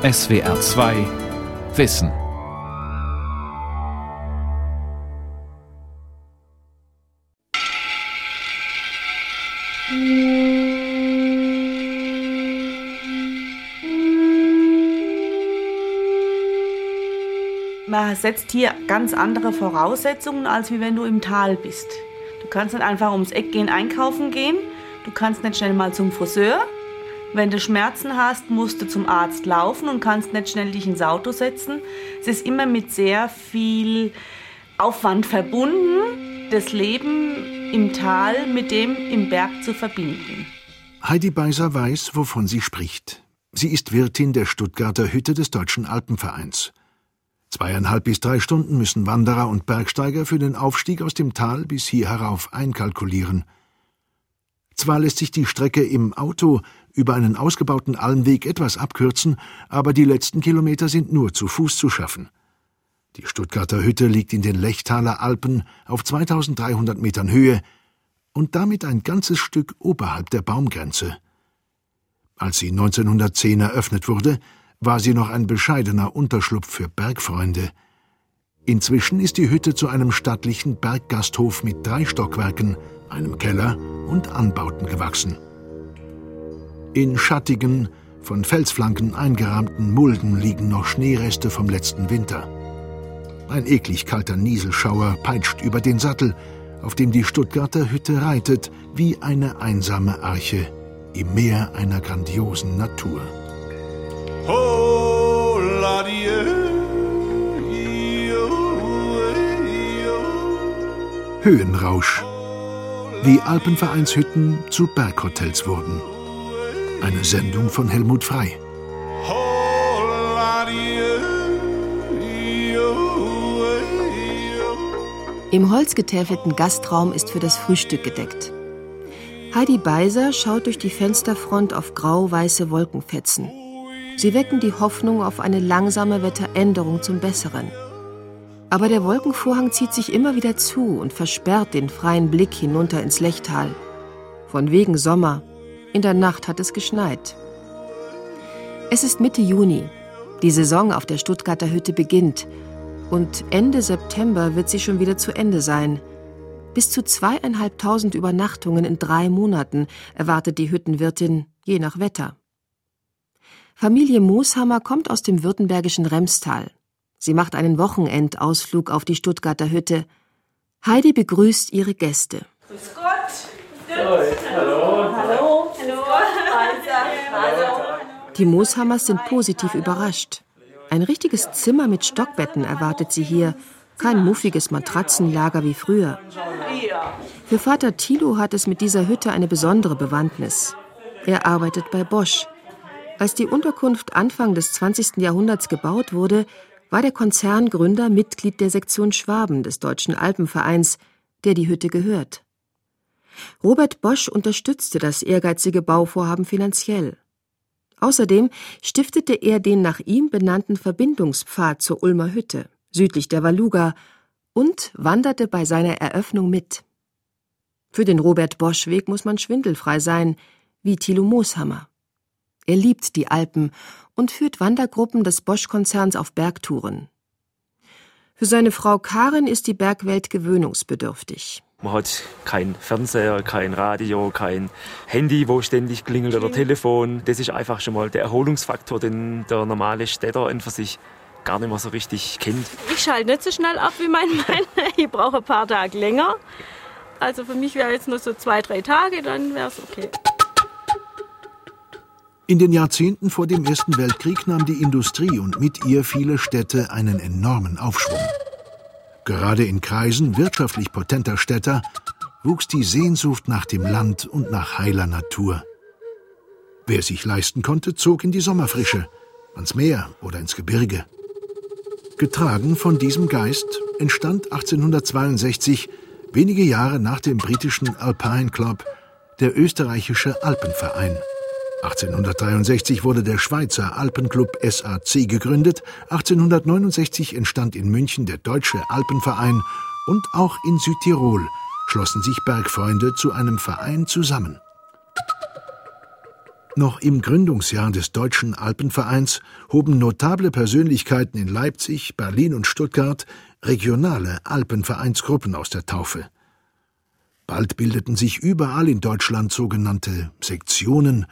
SWR 2 Wissen. Man setzt hier ganz andere Voraussetzungen, als wie wenn du im Tal bist. Du kannst nicht einfach ums Eck gehen, einkaufen gehen. Du kannst nicht schnell mal zum Friseur. Wenn du Schmerzen hast, musst du zum Arzt laufen und kannst nicht schnell dich ins Auto setzen. Es ist immer mit sehr viel Aufwand verbunden, das Leben im Tal mit dem im Berg zu verbinden. Heidi Beiser weiß, wovon sie spricht. Sie ist Wirtin der Stuttgarter Hütte des Deutschen Alpenvereins. Zweieinhalb bis drei Stunden müssen Wanderer und Bergsteiger für den Aufstieg aus dem Tal bis hier herauf einkalkulieren. Zwar lässt sich die Strecke im Auto über einen ausgebauten Almweg etwas abkürzen, aber die letzten Kilometer sind nur zu Fuß zu schaffen. Die Stuttgarter Hütte liegt in den Lechtaler Alpen auf 2300 Metern Höhe und damit ein ganzes Stück oberhalb der Baumgrenze. Als sie 1910 eröffnet wurde, war sie noch ein bescheidener Unterschlupf für Bergfreunde. Inzwischen ist die Hütte zu einem stattlichen Berggasthof mit drei Stockwerken, einem Keller und Anbauten gewachsen. In schattigen, von Felsflanken eingerahmten Mulden liegen noch Schneereste vom letzten Winter. Ein eklig kalter Nieselschauer peitscht über den Sattel, auf dem die Stuttgarter Hütte reitet, wie eine einsame Arche im Meer einer grandiosen Natur. Höhenrausch. Wie Alpenvereinshütten zu Berghotels wurden. Eine Sendung von Helmut Frei. Im holzgetäfelten Gastraum ist für das Frühstück gedeckt. Heidi Beiser schaut durch die Fensterfront auf grau-weiße Wolkenfetzen. Sie wecken die Hoffnung auf eine langsame Wetteränderung zum Besseren. Aber der Wolkenvorhang zieht sich immer wieder zu und versperrt den freien Blick hinunter ins Lechtal. Von wegen Sommer. In der Nacht hat es geschneit. Es ist Mitte Juni. Die Saison auf der Stuttgarter Hütte beginnt. Und Ende September wird sie schon wieder zu Ende sein. Bis zu zweieinhalbtausend Übernachtungen in drei Monaten erwartet die Hüttenwirtin, je nach Wetter. Familie Mooshammer kommt aus dem württembergischen Remstal. Sie macht einen Wochenendausflug auf die Stuttgarter Hütte. Heidi begrüßt ihre Gäste. Grüß Gott. Hallo. Hallo. Hallo. Hallo. Die Mooshammers sind positiv überrascht. Ein richtiges Zimmer mit Stockbetten erwartet sie hier, kein muffiges Matratzenlager wie früher. Für Vater Thilo hat es mit dieser Hütte eine besondere Bewandtnis. Er arbeitet bei Bosch. Als die Unterkunft Anfang des 20. Jahrhunderts gebaut wurde, war der Konzerngründer Mitglied der Sektion Schwaben des Deutschen Alpenvereins, der die Hütte gehört. Robert Bosch unterstützte das ehrgeizige Bauvorhaben finanziell. Außerdem stiftete er den nach ihm benannten Verbindungspfad zur Ulmer Hütte, südlich der Waluga, und wanderte bei seiner Eröffnung mit. Für den Robert Bosch Weg muss man schwindelfrei sein, wie Thilo Mooshammer. Er liebt die Alpen und führt Wandergruppen des Bosch-Konzerns auf Bergtouren. Für seine Frau Karin ist die Bergwelt gewöhnungsbedürftig. Man hat kein Fernseher, kein Radio, kein Handy, wo ständig klingelt oder Telefon. Das ist einfach schon mal der Erholungsfaktor, den der normale Städter einfach sich gar nicht mehr so richtig kennt. Ich schalte nicht so schnell ab wie mein Mann. Ich brauche ein paar Tage länger. Also für mich wäre jetzt nur so zwei, drei Tage, dann wäre es okay. In den Jahrzehnten vor dem Ersten Weltkrieg nahm die Industrie und mit ihr viele Städte einen enormen Aufschwung. Gerade in Kreisen wirtschaftlich potenter Städter wuchs die Sehnsucht nach dem Land und nach heiler Natur. Wer sich leisten konnte, zog in die Sommerfrische, ans Meer oder ins Gebirge. Getragen von diesem Geist entstand 1862, wenige Jahre nach dem britischen Alpine Club, der österreichische Alpenverein. 1863 wurde der Schweizer Alpenclub SAC gegründet, 1869 entstand in München der Deutsche Alpenverein und auch in Südtirol schlossen sich Bergfreunde zu einem Verein zusammen. Noch im Gründungsjahr des Deutschen Alpenvereins hoben notable Persönlichkeiten in Leipzig, Berlin und Stuttgart regionale Alpenvereinsgruppen aus der Taufe. Bald bildeten sich überall in Deutschland sogenannte Sektionen,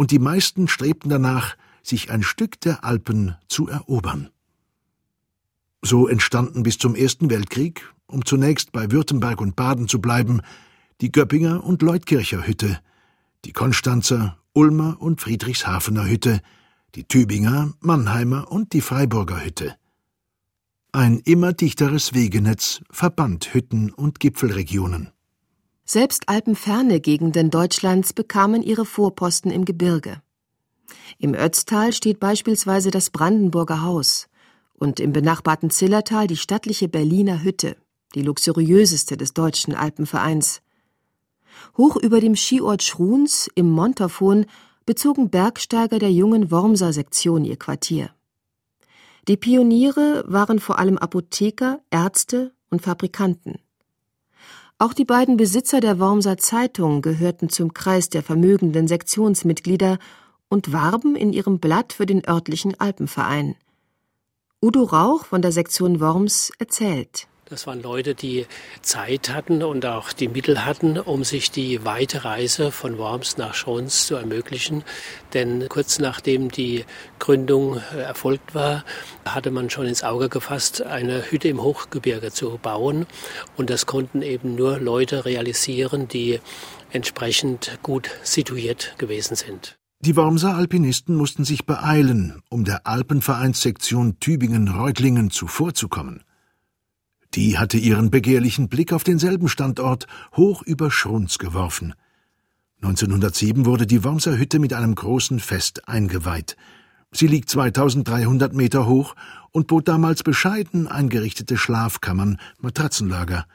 und die meisten strebten danach, sich ein Stück der Alpen zu erobern. So entstanden bis zum Ersten Weltkrieg, um zunächst bei Württemberg und Baden zu bleiben, die Göppinger und Leutkircher Hütte, die Konstanzer, Ulmer und Friedrichshafener Hütte, die Tübinger, Mannheimer und die Freiburger Hütte. Ein immer dichteres Wegenetz verband Hütten und Gipfelregionen. Selbst alpenferne Gegenden Deutschlands bekamen ihre Vorposten im Gebirge. Im Ötztal steht beispielsweise das Brandenburger Haus und im benachbarten Zillertal die stattliche Berliner Hütte, die luxuriöseste des deutschen Alpenvereins. Hoch über dem Skiort Schruns im Montafon bezogen Bergsteiger der jungen Wormser Sektion ihr Quartier. Die Pioniere waren vor allem Apotheker, Ärzte und Fabrikanten. Auch die beiden Besitzer der Wormser Zeitung gehörten zum Kreis der vermögenden Sektionsmitglieder und warben in ihrem Blatt für den örtlichen Alpenverein. Udo Rauch von der Sektion Worms erzählt. Das waren Leute, die Zeit hatten und auch die Mittel hatten, um sich die weite Reise von Worms nach Schrons zu ermöglichen. Denn kurz nachdem die Gründung äh, erfolgt war, hatte man schon ins Auge gefasst, eine Hütte im Hochgebirge zu bauen. Und das konnten eben nur Leute realisieren, die entsprechend gut situiert gewesen sind. Die Wormser Alpinisten mussten sich beeilen, um der Alpenvereinssektion Tübingen-Reutlingen zuvorzukommen. Die hatte ihren begehrlichen Blick auf denselben Standort hoch über Schrunz geworfen. 1907 wurde die Wormser Hütte mit einem großen Fest eingeweiht. Sie liegt 2300 Meter hoch und bot damals bescheiden eingerichtete Schlafkammern, Matratzenlager,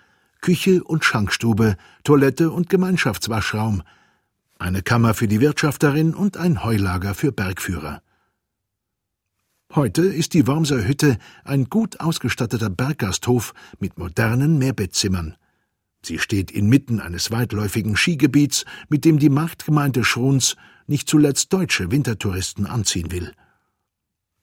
Küche und Schankstube, Toilette und Gemeinschaftswaschraum, eine Kammer für die Wirtschafterin und ein Heulager für Bergführer. Heute ist die Wormser Hütte ein gut ausgestatteter Berggasthof mit modernen Mehrbettzimmern. Sie steht inmitten eines weitläufigen Skigebiets, mit dem die Marktgemeinde Schruns nicht zuletzt deutsche Wintertouristen anziehen will.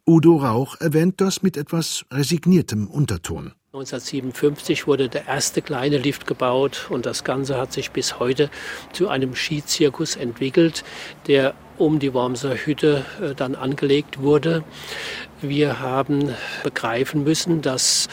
Udo Rauch erwähnt das mit etwas resigniertem Unterton. 1957 wurde der erste kleine Lift gebaut und das Ganze hat sich bis heute zu einem Skizirkus entwickelt, der um die Wormser Hütte äh, dann angelegt wurde. Wir haben begreifen müssen, dass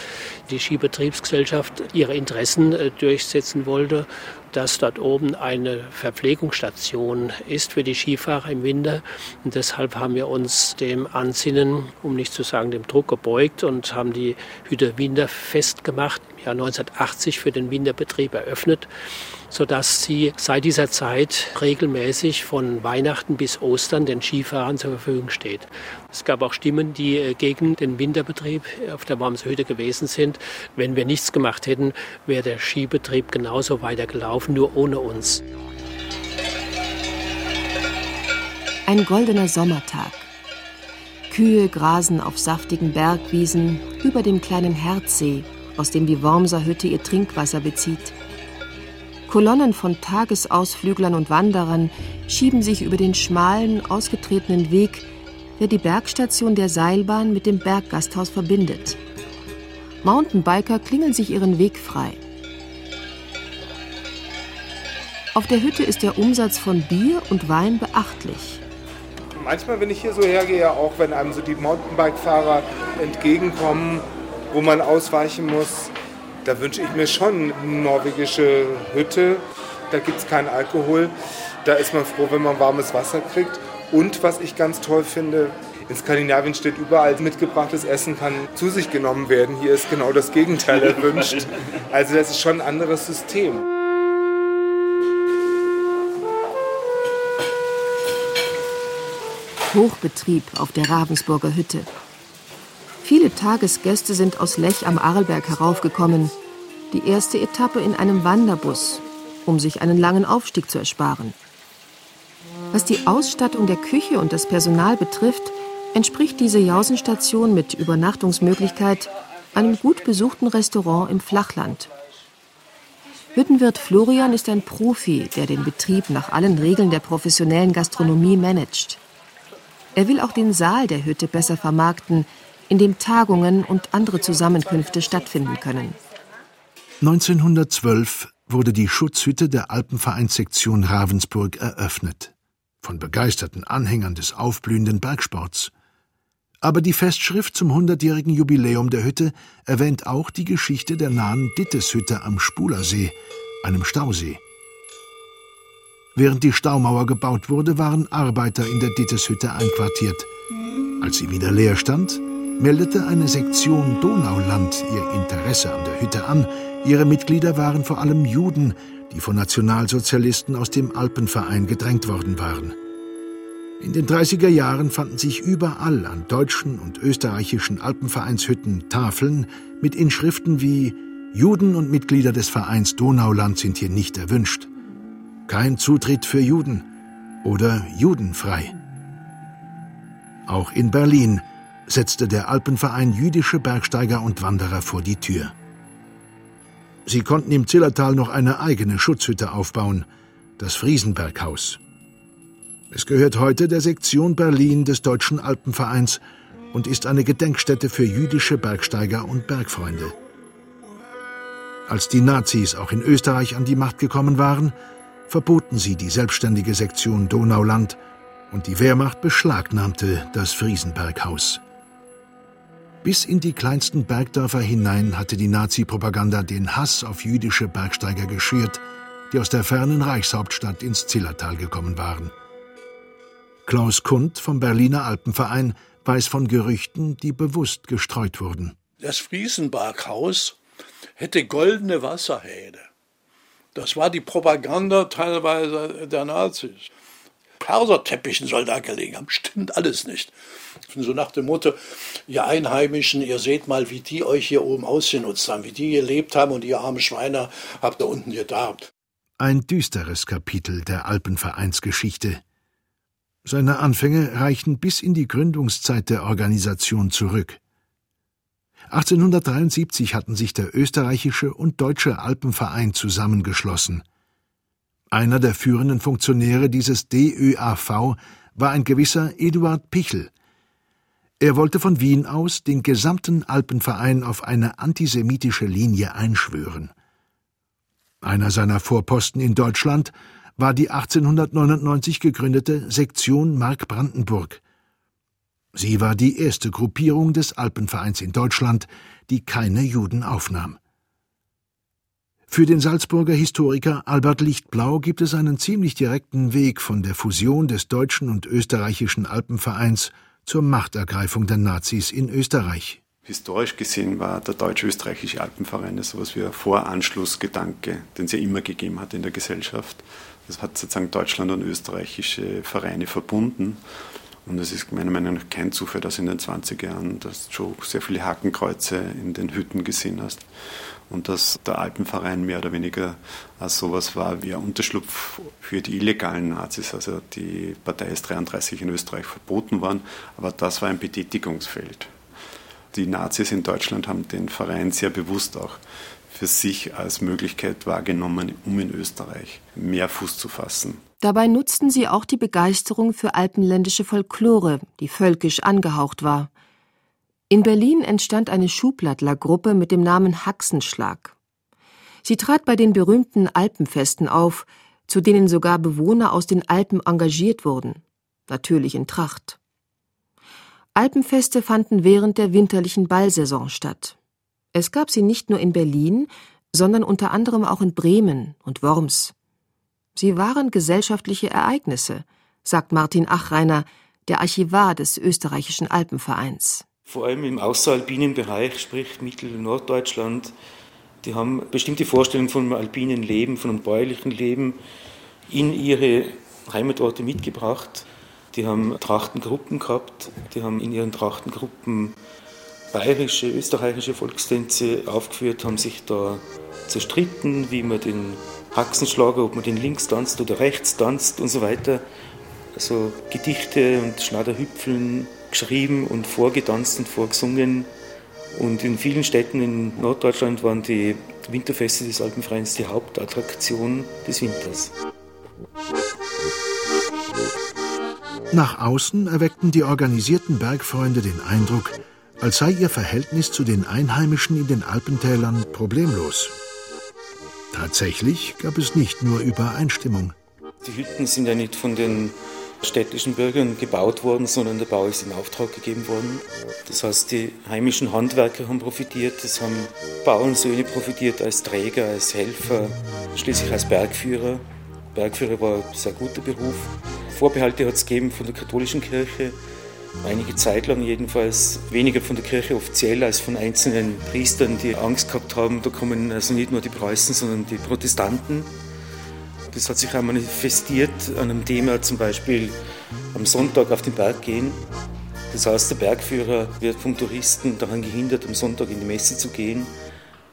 die Skibetriebsgesellschaft ihre Interessen äh, durchsetzen wollte, dass dort oben eine Verpflegungsstation ist für die Skifahrer im Winter. Und deshalb haben wir uns dem Ansinnen, um nicht zu sagen dem Druck gebeugt und haben die Hütte winterfest gemacht, Jahr 1980 für den Winterbetrieb eröffnet sodass sie seit dieser Zeit regelmäßig von Weihnachten bis Ostern den Skifahrern zur Verfügung steht. Es gab auch Stimmen, die äh, gegen den Winterbetrieb auf der Wormshöhe gewesen sind. Wenn wir nichts gemacht hätten, wäre der Skibetrieb genauso weitergelaufen, nur ohne uns. Ein goldener Sommertag. Kühe grasen auf saftigen Bergwiesen über dem kleinen Herzsee, aus dem die Wormser Hütte ihr Trinkwasser bezieht. Kolonnen von Tagesausflüglern und Wanderern schieben sich über den schmalen, ausgetretenen Weg, der die Bergstation der Seilbahn mit dem Berggasthaus verbindet. Mountainbiker klingeln sich ihren Weg frei. Auf der Hütte ist der Umsatz von Bier und Wein beachtlich. Manchmal, wenn ich hier so hergehe, auch wenn einem so die Mountainbike-Fahrer entgegenkommen, wo man ausweichen muss, da wünsche ich mir schon eine norwegische Hütte. Da gibt es keinen Alkohol. Da ist man froh, wenn man warmes Wasser kriegt. Und was ich ganz toll finde, in Skandinavien steht überall, mitgebrachtes Essen kann zu sich genommen werden. Hier ist genau das Gegenteil erwünscht. Also das ist schon ein anderes System. Hochbetrieb auf der Ravensburger Hütte. Viele Tagesgäste sind aus Lech am Arlberg heraufgekommen. Die erste Etappe in einem Wanderbus, um sich einen langen Aufstieg zu ersparen. Was die Ausstattung der Küche und das Personal betrifft, entspricht diese Jausenstation mit Übernachtungsmöglichkeit einem gut besuchten Restaurant im Flachland. Hüttenwirt Florian ist ein Profi, der den Betrieb nach allen Regeln der professionellen Gastronomie managt. Er will auch den Saal der Hütte besser vermarkten, in dem Tagungen und andere Zusammenkünfte stattfinden können. 1912 wurde die Schutzhütte der Alpenvereinssektion Ravensburg eröffnet. Von begeisterten Anhängern des aufblühenden Bergsports. Aber die Festschrift zum 100-jährigen Jubiläum der Hütte erwähnt auch die Geschichte der nahen Ditteshütte am Spulersee, einem Stausee. Während die Staumauer gebaut wurde, waren Arbeiter in der Ditteshütte einquartiert. Als sie wieder leer stand, meldete eine Sektion Donauland ihr Interesse an der Hütte an. Ihre Mitglieder waren vor allem Juden, die von Nationalsozialisten aus dem Alpenverein gedrängt worden waren. In den 30er Jahren fanden sich überall an deutschen und österreichischen Alpenvereinshütten Tafeln mit Inschriften wie Juden und Mitglieder des Vereins Donauland sind hier nicht erwünscht. Kein Zutritt für Juden oder judenfrei. Auch in Berlin setzte der Alpenverein jüdische Bergsteiger und Wanderer vor die Tür. Sie konnten im Zillertal noch eine eigene Schutzhütte aufbauen, das Friesenberghaus. Es gehört heute der Sektion Berlin des Deutschen Alpenvereins und ist eine Gedenkstätte für jüdische Bergsteiger und Bergfreunde. Als die Nazis auch in Österreich an die Macht gekommen waren, verboten sie die selbstständige Sektion Donauland und die Wehrmacht beschlagnahmte das Friesenberghaus. Bis in die kleinsten Bergdörfer hinein hatte die Nazi-Propaganda den Hass auf jüdische Bergsteiger geschürt, die aus der fernen Reichshauptstadt ins Zillertal gekommen waren. Klaus Kund vom Berliner Alpenverein weiß von Gerüchten, die bewusst gestreut wurden. Das Friesenberghaus hätte goldene Wasserhähne. Das war die Propaganda teilweise der Nazis. Perserteppichen soll da gelegen haben. Stimmt alles nicht. So nach dem Motto, ihr Einheimischen, ihr seht mal, wie die euch hier oben ausgenutzt haben, wie die gelebt haben und ihr arme Schweine habt da unten gedarbt. Ein düsteres Kapitel der Alpenvereinsgeschichte. Seine Anfänge reichen bis in die Gründungszeit der Organisation zurück. 1873 hatten sich der österreichische und deutsche Alpenverein zusammengeschlossen. Einer der führenden Funktionäre dieses DÖAV war ein gewisser Eduard Pichel. Er wollte von Wien aus den gesamten Alpenverein auf eine antisemitische Linie einschwören. Einer seiner Vorposten in Deutschland war die 1899 gegründete Sektion Mark Brandenburg. Sie war die erste Gruppierung des Alpenvereins in Deutschland, die keine Juden aufnahm. Für den Salzburger Historiker Albert Lichtblau gibt es einen ziemlich direkten Weg von der Fusion des deutschen und österreichischen Alpenvereins zur Machtergreifung der Nazis in Österreich. Historisch gesehen war der deutsch-österreichische Alpenverein so etwas wie ein Voranschlussgedanke, den es ja immer gegeben hat in der Gesellschaft. Das hat sozusagen Deutschland und österreichische Vereine verbunden. Und es ist meiner Meinung nach kein Zufall, dass in den 20er Jahren dass du schon sehr viele Hakenkreuze in den Hütten gesehen hast. Und dass der Alpenverein mehr oder weniger als sowas war wie ein Unterschlupf für die illegalen Nazis. Also die Partei ist 33 in Österreich verboten worden, aber das war ein Betätigungsfeld. Die Nazis in Deutschland haben den Verein sehr bewusst auch für sich als Möglichkeit wahrgenommen, um in Österreich mehr Fuß zu fassen. Dabei nutzten sie auch die Begeisterung für alpenländische Folklore, die völkisch angehaucht war. In Berlin entstand eine Schublattlergruppe mit dem Namen Haxenschlag. Sie trat bei den berühmten Alpenfesten auf, zu denen sogar Bewohner aus den Alpen engagiert wurden, natürlich in Tracht. Alpenfeste fanden während der winterlichen Ballsaison statt. Es gab sie nicht nur in Berlin, sondern unter anderem auch in Bremen und Worms. Sie waren gesellschaftliche Ereignisse, sagt Martin Achreiner, der Archivar des österreichischen Alpenvereins. Vor allem im außeralpinen Bereich, sprich Mittel- und Norddeutschland, die haben bestimmte Vorstellungen einem alpinen Leben, von einem bäuerlichen Leben in ihre Heimatorte mitgebracht. Die haben Trachtengruppen gehabt, die haben in ihren Trachtengruppen bayerische, österreichische Volkstänze aufgeführt, haben sich da zerstritten, wie man den Haxenschlager, ob man den links tanzt oder rechts tanzt und so weiter. Also Gedichte und Schneiderhüpfeln geschrieben und vorgetanzt und vorgesungen. Und in vielen Städten in Norddeutschland waren die Winterfeste des Alpenvereins die Hauptattraktion des Winters. Nach außen erweckten die organisierten Bergfreunde den Eindruck, als sei ihr Verhältnis zu den Einheimischen in den Alpentälern problemlos. Tatsächlich gab es nicht nur Übereinstimmung. Die Hütten sind ja nicht von den städtischen Bürgern gebaut worden, sondern der Bau ist in Auftrag gegeben worden. Das heißt, die heimischen Handwerker haben profitiert, es haben Bauernsöhne profitiert als Träger, als Helfer, schließlich als Bergführer. Bergführer war ein sehr guter Beruf. Vorbehalte hat es gegeben von der katholischen Kirche, einige Zeit lang jedenfalls weniger von der Kirche offiziell als von einzelnen Priestern, die Angst gehabt haben, da kommen also nicht nur die Preußen, sondern die Protestanten. Das hat sich auch manifestiert an einem Thema, zum Beispiel am Sonntag auf den Berg gehen. Das heißt, der Bergführer wird vom Touristen daran gehindert, am Sonntag in die Messe zu gehen.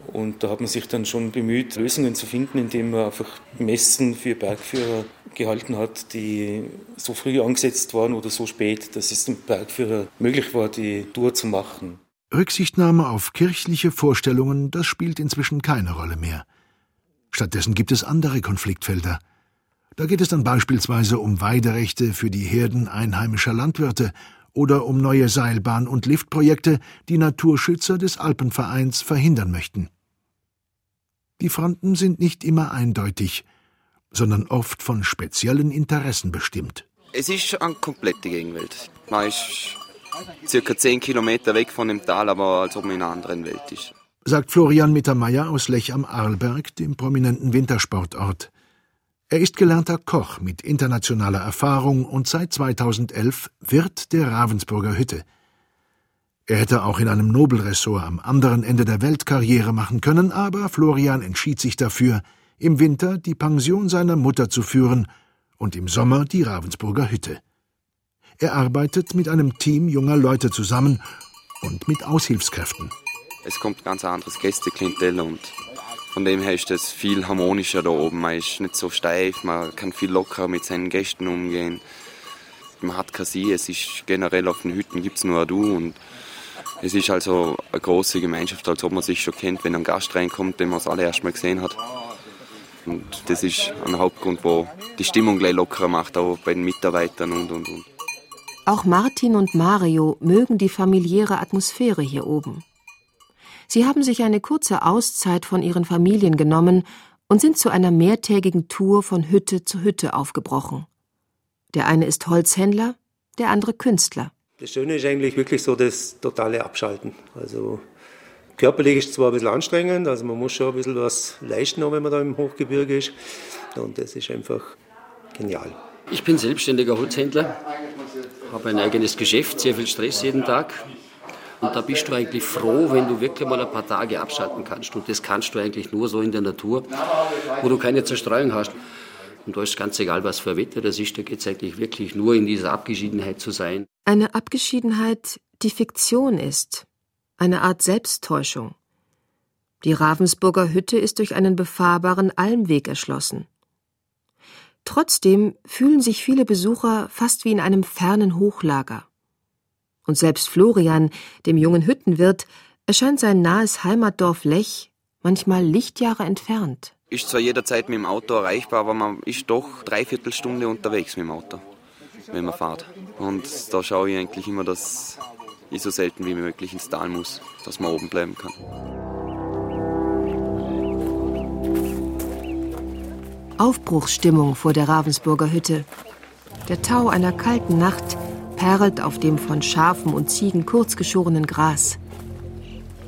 Und da hat man sich dann schon bemüht, Lösungen zu finden, indem man einfach Messen für Bergführer gehalten hat, die so früh angesetzt waren oder so spät, dass es dem Bergführer möglich war, die Tour zu machen. Rücksichtnahme auf kirchliche Vorstellungen, das spielt inzwischen keine Rolle mehr. Stattdessen gibt es andere Konfliktfelder. Da geht es dann beispielsweise um Weiderechte für die Herden einheimischer Landwirte oder um neue Seilbahn- und Liftprojekte, die Naturschützer des Alpenvereins verhindern möchten. Die Fronten sind nicht immer eindeutig, sondern oft von speziellen Interessen bestimmt. Es ist eine komplette Gegenwelt. Man ist circa zehn Kilometer weg von dem Tal, aber als ob man in einer anderen Welt ist sagt Florian Mittermeier aus Lech am Arlberg, dem prominenten Wintersportort. Er ist gelernter Koch mit internationaler Erfahrung und seit 2011 Wirt der Ravensburger Hütte. Er hätte auch in einem Nobelressort am anderen Ende der Welt Karriere machen können, aber Florian entschied sich dafür, im Winter die Pension seiner Mutter zu führen und im Sommer die Ravensburger Hütte. Er arbeitet mit einem Team junger Leute zusammen und mit Aushilfskräften es kommt ganz anderes Gästeklientel und von dem her ist es viel harmonischer da oben. Man ist nicht so steif, man kann viel lockerer mit seinen Gästen umgehen. Man hat kein Sie, es ist generell auf den Hütten gibt es nur Du und es ist also eine große Gemeinschaft, als ob man sich schon kennt, wenn ein Gast reinkommt, den man das allererst mal gesehen hat. Und das ist ein Hauptgrund, wo die Stimmung gleich lockerer macht, auch bei den Mitarbeitern und und und. Auch Martin und Mario mögen die familiäre Atmosphäre hier oben. Sie haben sich eine kurze Auszeit von ihren Familien genommen und sind zu einer mehrtägigen Tour von Hütte zu Hütte aufgebrochen. Der eine ist Holzhändler, der andere Künstler. Das Schöne ist eigentlich wirklich so das totale Abschalten. Also körperlich ist es zwar ein bisschen anstrengend, also man muss schon ein bisschen was leisten, wenn man da im Hochgebirge ist. Und das ist einfach genial. Ich bin selbstständiger Holzhändler, habe ein eigenes Geschäft, sehr viel Stress jeden Tag. Und da bist du eigentlich froh, wenn du wirklich mal ein paar Tage abschalten kannst. Und das kannst du eigentlich nur so in der Natur, wo du keine Zerstreuung hast. Und da ist ganz egal, was für Wetter das ist, da geht es eigentlich wirklich nur in dieser Abgeschiedenheit zu sein. Eine Abgeschiedenheit, die Fiktion ist. Eine Art Selbsttäuschung. Die Ravensburger Hütte ist durch einen befahrbaren Almweg erschlossen. Trotzdem fühlen sich viele Besucher fast wie in einem fernen Hochlager. Und selbst Florian, dem jungen Hüttenwirt, erscheint sein nahes Heimatdorf Lech manchmal Lichtjahre entfernt. Ist zwar jederzeit mit dem Auto erreichbar, aber man ist doch dreiviertel Stunde unterwegs mit dem Auto, wenn man fährt. Und da schaue ich eigentlich immer, dass ich so selten wie möglich ins Tal muss, dass man oben bleiben kann. Aufbruchsstimmung vor der Ravensburger Hütte. Der Tau einer kalten Nacht perlt auf dem von Schafen und Ziegen kurzgeschorenen Gras.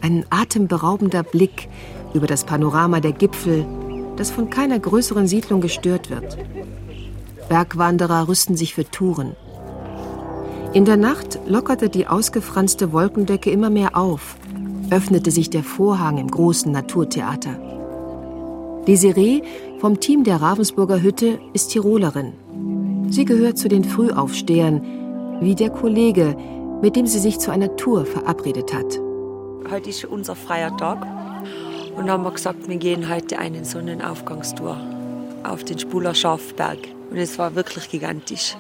Ein atemberaubender Blick über das Panorama der Gipfel, das von keiner größeren Siedlung gestört wird. Bergwanderer rüsten sich für Touren. In der Nacht lockerte die ausgefranste Wolkendecke immer mehr auf, öffnete sich der Vorhang im großen Naturtheater. Desiree vom Team der Ravensburger Hütte ist Tirolerin. Sie gehört zu den Frühaufstehern, wie der Kollege, mit dem sie sich zu einer Tour verabredet hat. Heute ist unser freier Tag und haben wir gesagt, wir gehen heute einen Sonnenaufgangstour auf den Spuler Schafberg. Und es war wirklich gigantisch.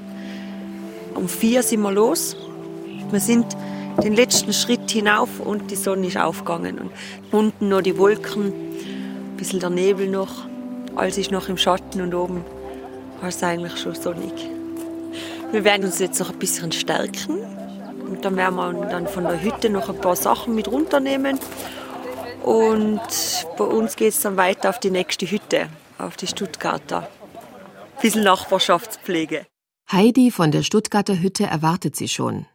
Um vier sind wir los. Wir sind den letzten Schritt hinauf und die Sonne ist aufgegangen. Und unten noch die Wolken, ein bisschen der Nebel noch. Alles ist noch im Schatten und oben war es eigentlich schon sonnig. Wir werden uns jetzt noch ein bisschen stärken. Und dann werden wir dann von der Hütte noch ein paar Sachen mit runternehmen. Und bei uns geht es dann weiter auf die nächste Hütte, auf die Stuttgarter. Ein bisschen Nachbarschaftspflege. Heidi von der Stuttgarter Hütte erwartet sie schon.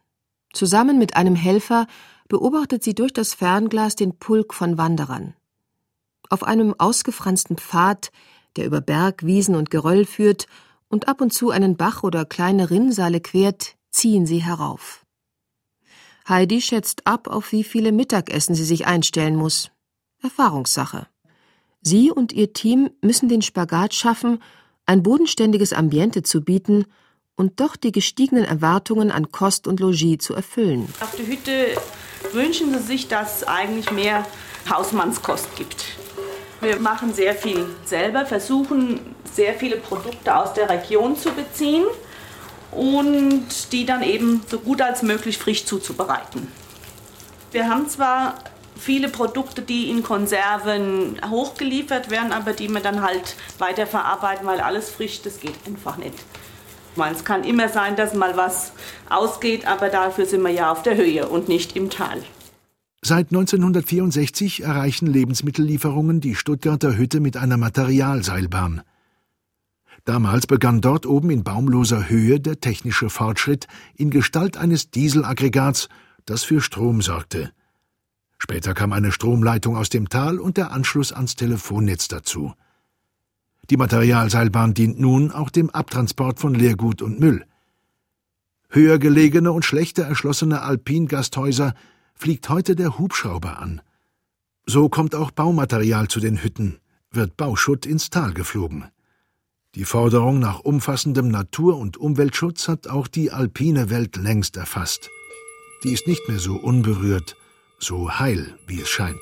Zusammen mit einem Helfer beobachtet sie durch das Fernglas den Pulk von Wanderern. Auf einem ausgefransten Pfad, der über Berg, Wiesen und Geröll führt und ab und zu einen Bach oder kleine Rinnsale quert, ziehen sie herauf. Heidi schätzt ab, auf wie viele Mittagessen sie sich einstellen muss. Erfahrungssache. Sie und ihr Team müssen den Spagat schaffen, ein bodenständiges Ambiente zu bieten und doch die gestiegenen Erwartungen an Kost und Logis zu erfüllen. Auf der Hütte wünschen sie sich, dass es eigentlich mehr Hausmannskost gibt. Wir machen sehr viel selber, versuchen sehr viele Produkte aus der Region zu beziehen und die dann eben so gut als möglich frisch zuzubereiten. Wir haben zwar viele Produkte, die in Konserven hochgeliefert werden, aber die wir dann halt weiterverarbeiten, weil alles frisch, das geht einfach nicht. Es kann immer sein, dass mal was ausgeht, aber dafür sind wir ja auf der Höhe und nicht im Tal. Seit 1964 erreichen Lebensmittellieferungen die Stuttgarter Hütte mit einer Materialseilbahn. Damals begann dort oben in baumloser Höhe der technische Fortschritt in Gestalt eines Dieselaggregats, das für Strom sorgte. Später kam eine Stromleitung aus dem Tal und der Anschluss ans Telefonnetz dazu. Die Materialseilbahn dient nun auch dem Abtransport von Leergut und Müll. Höher gelegene und schlechter erschlossene Alpingasthäuser fliegt heute der Hubschrauber an. So kommt auch Baumaterial zu den Hütten, wird Bauschutt ins Tal geflogen. Die Forderung nach umfassendem Natur- und Umweltschutz hat auch die alpine Welt längst erfasst. Die ist nicht mehr so unberührt, so heil, wie es scheint.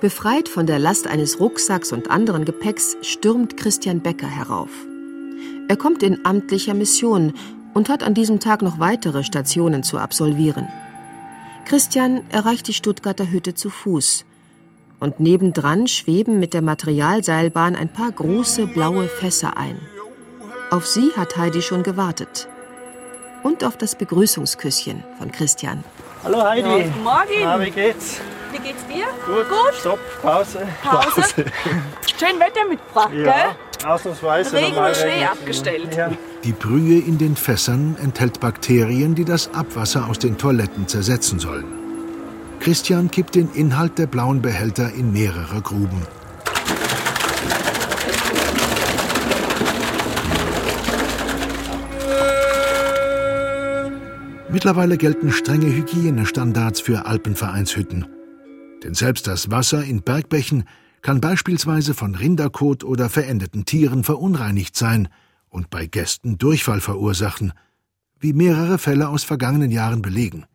Befreit von der Last eines Rucksacks und anderen Gepäcks stürmt Christian Becker herauf. Er kommt in amtlicher Mission und hat an diesem Tag noch weitere Stationen zu absolvieren. Christian erreicht die Stuttgarter Hütte zu Fuß und nebendran schweben mit der Materialseilbahn ein paar große blaue Fässer ein. Auf sie hat Heidi schon gewartet. Und auf das Begrüßungsküsschen von Christian. Hallo Heidi. Ja, guten Morgen. Na, wie geht's? Wie geht's dir? Gut. Gut. Stopp, Pause. Pause. Schön Wetter mitgebracht, ja, gell? Ausnahmsweise. Regen und Schnee abgestellt. Ja. Die Brühe in den Fässern enthält Bakterien, die das Abwasser aus den Toiletten zersetzen sollen. Christian kippt den Inhalt der blauen Behälter in mehrere Gruben. Mittlerweile gelten strenge Hygienestandards für Alpenvereinshütten. Denn selbst das Wasser in Bergbächen kann beispielsweise von Rinderkot oder verendeten Tieren verunreinigt sein und bei Gästen Durchfall verursachen, wie mehrere Fälle aus vergangenen Jahren belegen.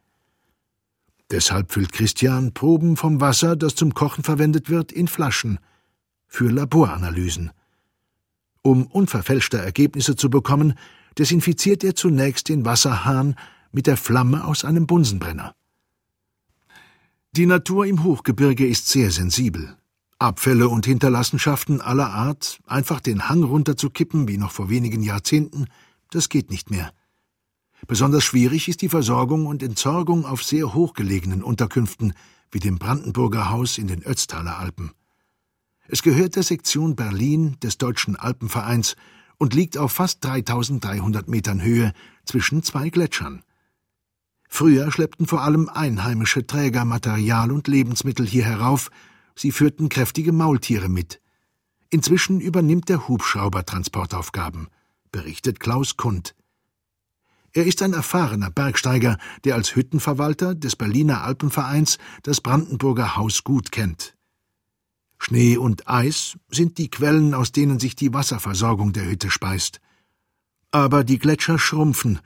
Deshalb füllt Christian Proben vom Wasser, das zum Kochen verwendet wird, in Flaschen für Laboranalysen. Um unverfälschte Ergebnisse zu bekommen, desinfiziert er zunächst den Wasserhahn mit der Flamme aus einem Bunsenbrenner. Die Natur im Hochgebirge ist sehr sensibel. Abfälle und Hinterlassenschaften aller Art, einfach den Hang runterzukippen wie noch vor wenigen Jahrzehnten, das geht nicht mehr. Besonders schwierig ist die Versorgung und Entsorgung auf sehr hochgelegenen Unterkünften wie dem Brandenburger Haus in den Ötztaler Alpen. Es gehört der Sektion Berlin des Deutschen Alpenvereins und liegt auf fast 3300 Metern Höhe zwischen zwei Gletschern. Früher schleppten vor allem einheimische Träger Material und Lebensmittel hier herauf, sie führten kräftige Maultiere mit. Inzwischen übernimmt der Hubschrauber Transportaufgaben, berichtet Klaus Kund. Er ist ein erfahrener Bergsteiger, der als Hüttenverwalter des Berliner Alpenvereins das Brandenburger Haus gut kennt. Schnee und Eis sind die Quellen, aus denen sich die Wasserversorgung der Hütte speist. Aber die Gletscher schrumpfen,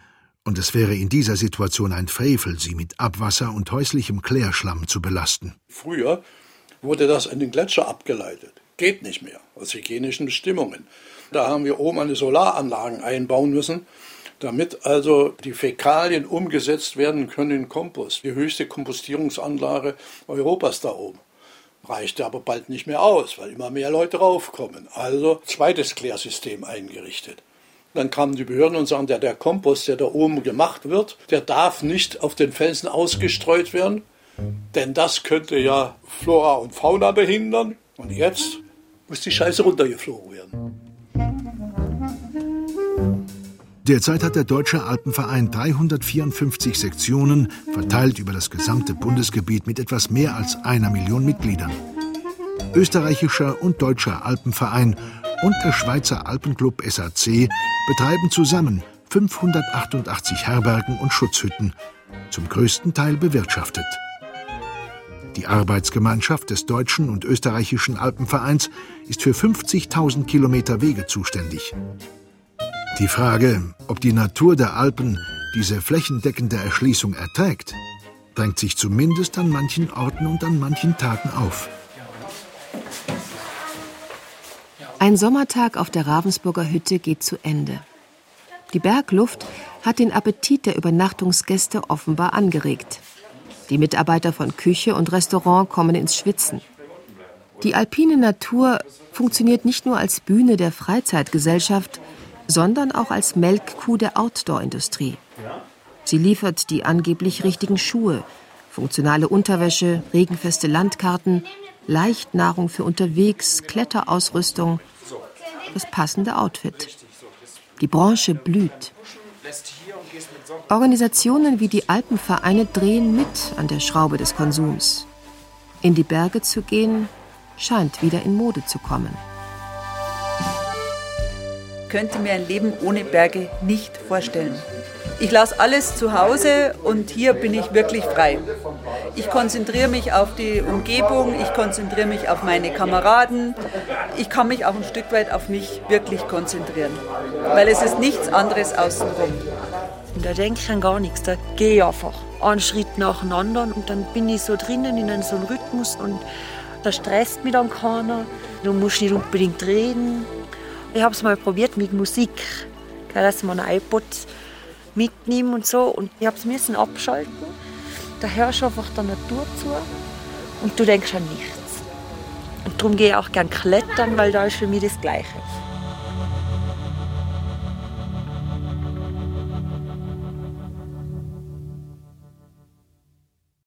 und es wäre in dieser Situation ein Frevel, sie mit Abwasser und häuslichem Klärschlamm zu belasten. Früher wurde das in den Gletscher abgeleitet. geht nicht mehr, aus hygienischen Bestimmungen. Da haben wir oben eine Solaranlagen einbauen müssen, damit also die Fäkalien umgesetzt werden können in Kompost. Die höchste Kompostierungsanlage Europas da oben. Reichte aber bald nicht mehr aus, weil immer mehr Leute raufkommen. Also zweites Klärsystem eingerichtet. Dann kamen die Behörden und sagen, der, der Kompost, der da oben gemacht wird, der darf nicht auf den Felsen ausgestreut werden, denn das könnte ja Flora und Fauna behindern. Und jetzt muss die Scheiße runtergeflogen werden. Derzeit hat der Deutsche Alpenverein 354 Sektionen, verteilt über das gesamte Bundesgebiet mit etwas mehr als einer Million Mitgliedern. Österreichischer und Deutscher Alpenverein und der Schweizer Alpenclub SAC betreiben zusammen 588 Herbergen und Schutzhütten, zum größten Teil bewirtschaftet. Die Arbeitsgemeinschaft des Deutschen und Österreichischen Alpenvereins ist für 50.000 Kilometer Wege zuständig. Die Frage, ob die Natur der Alpen diese flächendeckende Erschließung erträgt, drängt sich zumindest an manchen Orten und an manchen Tagen auf. Ein Sommertag auf der Ravensburger Hütte geht zu Ende. Die Bergluft hat den Appetit der Übernachtungsgäste offenbar angeregt. Die Mitarbeiter von Küche und Restaurant kommen ins Schwitzen. Die alpine Natur funktioniert nicht nur als Bühne der Freizeitgesellschaft, sondern auch als Melkkuh der Outdoor-Industrie. Sie liefert die angeblich richtigen Schuhe, funktionale Unterwäsche, regenfeste Landkarten, Leichtnahrung für unterwegs, Kletterausrüstung, das passende Outfit. Die Branche blüht. Organisationen wie die Alpenvereine drehen mit an der Schraube des Konsums. In die Berge zu gehen, scheint wieder in Mode zu kommen könnte mir ein Leben ohne Berge nicht vorstellen. Ich lasse alles zu Hause und hier bin ich wirklich frei. Ich konzentriere mich auf die Umgebung, ich konzentriere mich auf meine Kameraden. Ich kann mich auch ein Stück weit auf mich wirklich konzentrieren, weil es ist nichts anderes außenrum. Und da denke ich an gar nichts, da gehe ich einfach einen Schritt nacheinander und dann bin ich so drinnen in so einem Rhythmus und da stresst mich dann keiner. Du musst nicht unbedingt reden, ich habe es mal probiert mit Musik, dass man ein iPod mitnehmen und so. Und ich habe es müssen abschalten. Da hörst du einfach der Natur zu und du denkst an nichts. Und darum gehe ich auch gern klettern, weil da ist für mich das Gleiche.